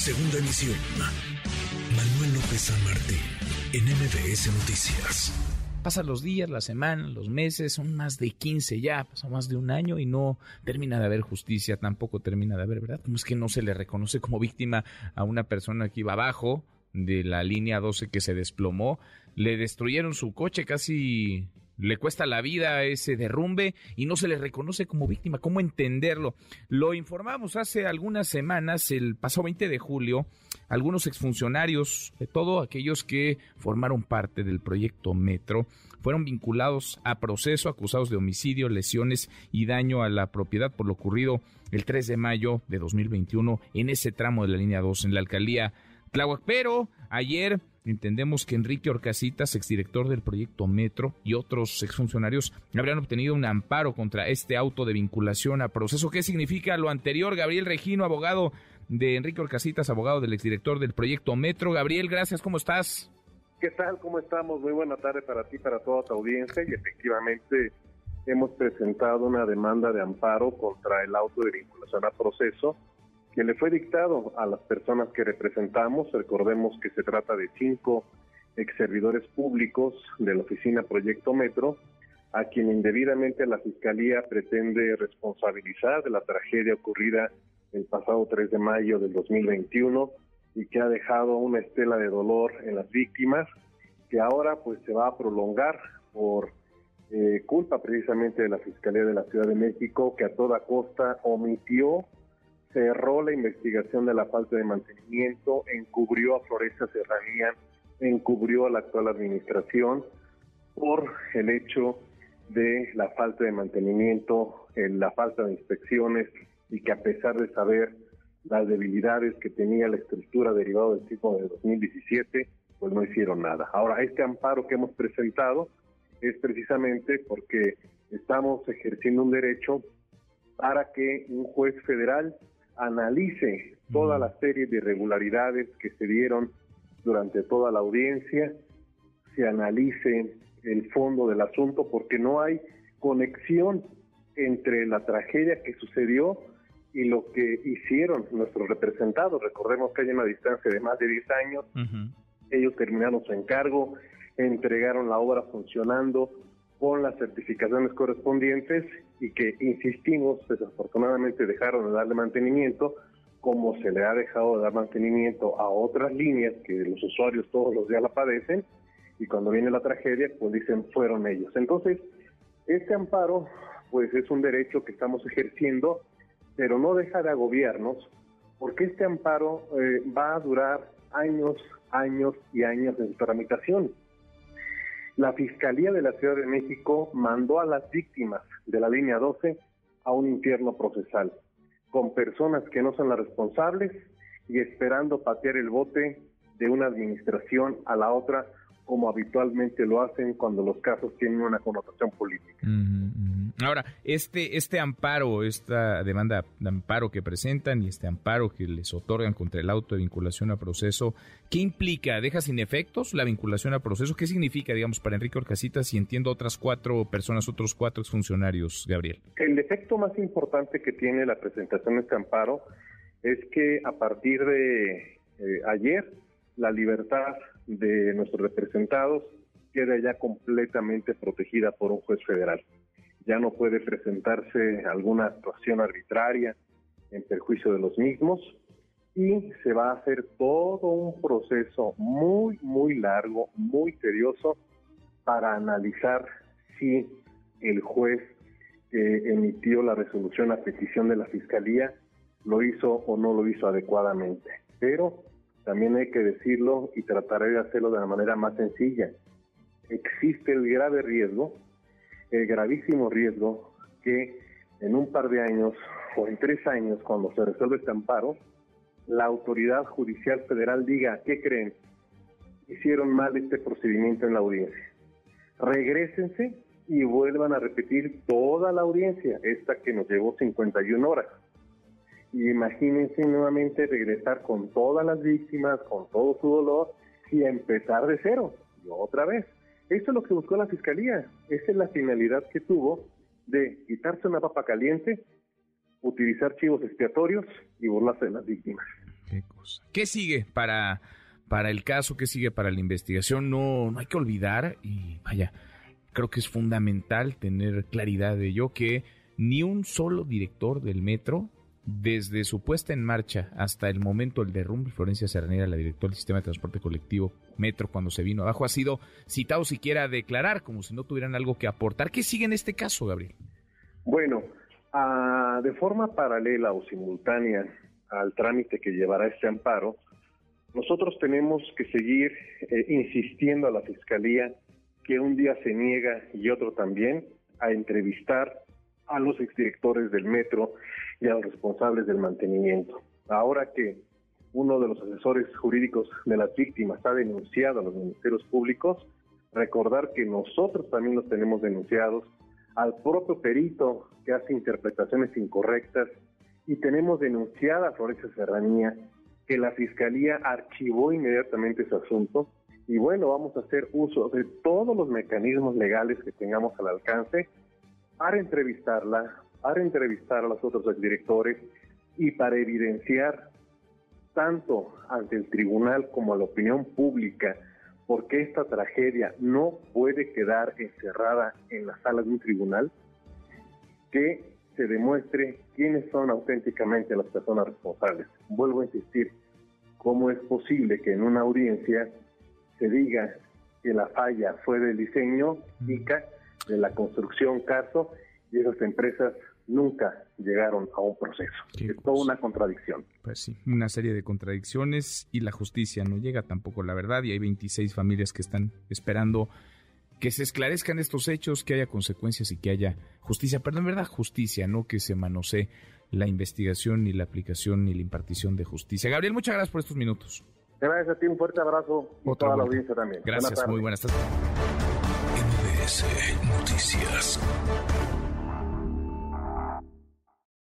Segunda emisión. Manuel López San Martín, en MBS Noticias. Pasan los días, las semanas, los meses, son más de 15 ya, pasó más de un año y no termina de haber justicia, tampoco termina de haber, ¿verdad? Como es que no se le reconoce como víctima a una persona que iba abajo de la línea 12 que se desplomó, le destruyeron su coche, casi le cuesta la vida ese derrumbe y no se le reconoce como víctima. ¿Cómo entenderlo? Lo informamos hace algunas semanas, el pasado 20 de julio, algunos exfuncionarios, de todo aquellos que formaron parte del proyecto Metro, fueron vinculados a proceso, acusados de homicidio, lesiones y daño a la propiedad por lo ocurrido el 3 de mayo de 2021 en ese tramo de la línea 2 en la alcaldía Tláhuac. Pero ayer entendemos que Enrique Orcasitas, exdirector del proyecto Metro, y otros exfuncionarios habrían obtenido un amparo contra este auto de vinculación a proceso. ¿Qué significa lo anterior? Gabriel Regino, abogado de Enrique Orcasitas, abogado del exdirector del proyecto Metro. Gabriel, gracias, ¿cómo estás? ¿Qué tal? ¿Cómo estamos? Muy buena tarde para ti, para toda tu audiencia y efectivamente hemos presentado una demanda de amparo contra el auto de vinculación a proceso que le fue dictado a las personas que representamos. Recordemos que se trata de cinco ex servidores públicos de la oficina Proyecto Metro, a quien indebidamente la Fiscalía pretende responsabilizar de la tragedia ocurrida el pasado 3 de mayo del 2021 y que ha dejado una estela de dolor en las víctimas, que ahora pues se va a prolongar por eh, culpa precisamente de la Fiscalía de la Ciudad de México, que a toda costa omitió cerró la investigación de la falta de mantenimiento, encubrió a Floresta Serranía, encubrió a la actual administración por el hecho de la falta de mantenimiento, la falta de inspecciones y que a pesar de saber las debilidades que tenía la estructura derivada del sismo de 2017, pues no hicieron nada. Ahora, este amparo que hemos presentado es precisamente porque estamos ejerciendo un derecho para que un juez federal analice toda la serie de irregularidades que se dieron durante toda la audiencia, se analice el fondo del asunto porque no hay conexión entre la tragedia que sucedió y lo que hicieron nuestros representados. Recordemos que hay una distancia de más de 10 años. Ellos terminaron su encargo, entregaron la obra funcionando, con las certificaciones correspondientes y que, insistimos, desafortunadamente dejaron de darle mantenimiento, como se le ha dejado de dar mantenimiento a otras líneas que los usuarios todos los días la padecen, y cuando viene la tragedia, pues dicen fueron ellos. Entonces, este amparo, pues es un derecho que estamos ejerciendo, pero no deja de agobiarnos, porque este amparo eh, va a durar años, años y años en su tramitación la Fiscalía de la Ciudad de México mandó a las víctimas de la línea 12 a un infierno procesal, con personas que no son las responsables y esperando patear el bote de una administración a la otra como habitualmente lo hacen cuando los casos tienen una connotación política. Ahora, este, este amparo, esta demanda de amparo que presentan y este amparo que les otorgan contra el auto de vinculación a proceso, ¿qué implica? ¿Deja sin efectos la vinculación a proceso? ¿Qué significa, digamos, para Enrique Orcasitas y entiendo otras cuatro personas, otros cuatro funcionarios, Gabriel? El efecto más importante que tiene la presentación de este amparo es que a partir de eh, ayer, la libertad de nuestros representados queda ya completamente protegida por un juez federal. Ya no puede presentarse alguna actuación arbitraria en perjuicio de los mismos y se va a hacer todo un proceso muy, muy largo, muy tedioso para analizar si el juez que emitió la resolución a petición de la Fiscalía lo hizo o no lo hizo adecuadamente. Pero también hay que decirlo y trataré de hacerlo de la manera más sencilla. Existe el grave riesgo, el gravísimo riesgo que en un par de años o en tres años, cuando se resuelve este amparo, la autoridad judicial federal diga, ¿qué creen? Hicieron mal este procedimiento en la audiencia. Regrésense y vuelvan a repetir toda la audiencia, esta que nos llevó 51 horas y imagínense nuevamente regresar con todas las víctimas, con todo su dolor y empezar de cero, y otra vez. Eso es lo que buscó la Fiscalía, esa es la finalidad que tuvo de quitarse una papa caliente, utilizar chivos expiatorios y burlarse de las víctimas. Qué cosa. ¿Qué sigue para, para el caso? ¿Qué sigue para la investigación? No, no hay que olvidar, y vaya, creo que es fundamental tener claridad de ello, que ni un solo director del metro desde su puesta en marcha hasta el momento del derrumbe, Florencia Cernera, la directora del sistema de transporte colectivo Metro, cuando se vino abajo, ha sido citado siquiera a declarar, como si no tuvieran algo que aportar. ¿Qué sigue en este caso, Gabriel? Bueno, ah, de forma paralela o simultánea al trámite que llevará este amparo, nosotros tenemos que seguir eh, insistiendo a la Fiscalía que un día se niega y otro también a entrevistar a los exdirectores del metro y a los responsables del mantenimiento. Ahora que uno de los asesores jurídicos de las víctimas ha denunciado a los ministerios públicos, recordar que nosotros también los tenemos denunciados, al propio perito que hace interpretaciones incorrectas y tenemos denunciada a Florencia Serranía que la Fiscalía archivó inmediatamente ese asunto y bueno, vamos a hacer uso de todos los mecanismos legales que tengamos al alcance para entrevistarla, para entrevistar a los otros directores y para evidenciar tanto ante el tribunal como a la opinión pública porque esta tragedia no puede quedar encerrada en la sala de un tribunal, que se demuestre quiénes son auténticamente las personas responsables. Vuelvo a insistir, ¿cómo es posible que en una audiencia se diga que la falla fue del diseño, ICA, de la construcción caso y esas empresas nunca llegaron a un proceso. Es toda una contradicción. Pues sí, una serie de contradicciones y la justicia no llega tampoco, la verdad, y hay 26 familias que están esperando que se esclarezcan estos hechos, que haya consecuencias y que haya justicia, pero en verdad justicia, no que se manosee la investigación ni la aplicación ni la impartición de justicia. Gabriel, muchas gracias por estos minutos. Gracias a ti, un fuerte abrazo y toda la audiencia también. Gracias, muy buenas tardes. Noticias.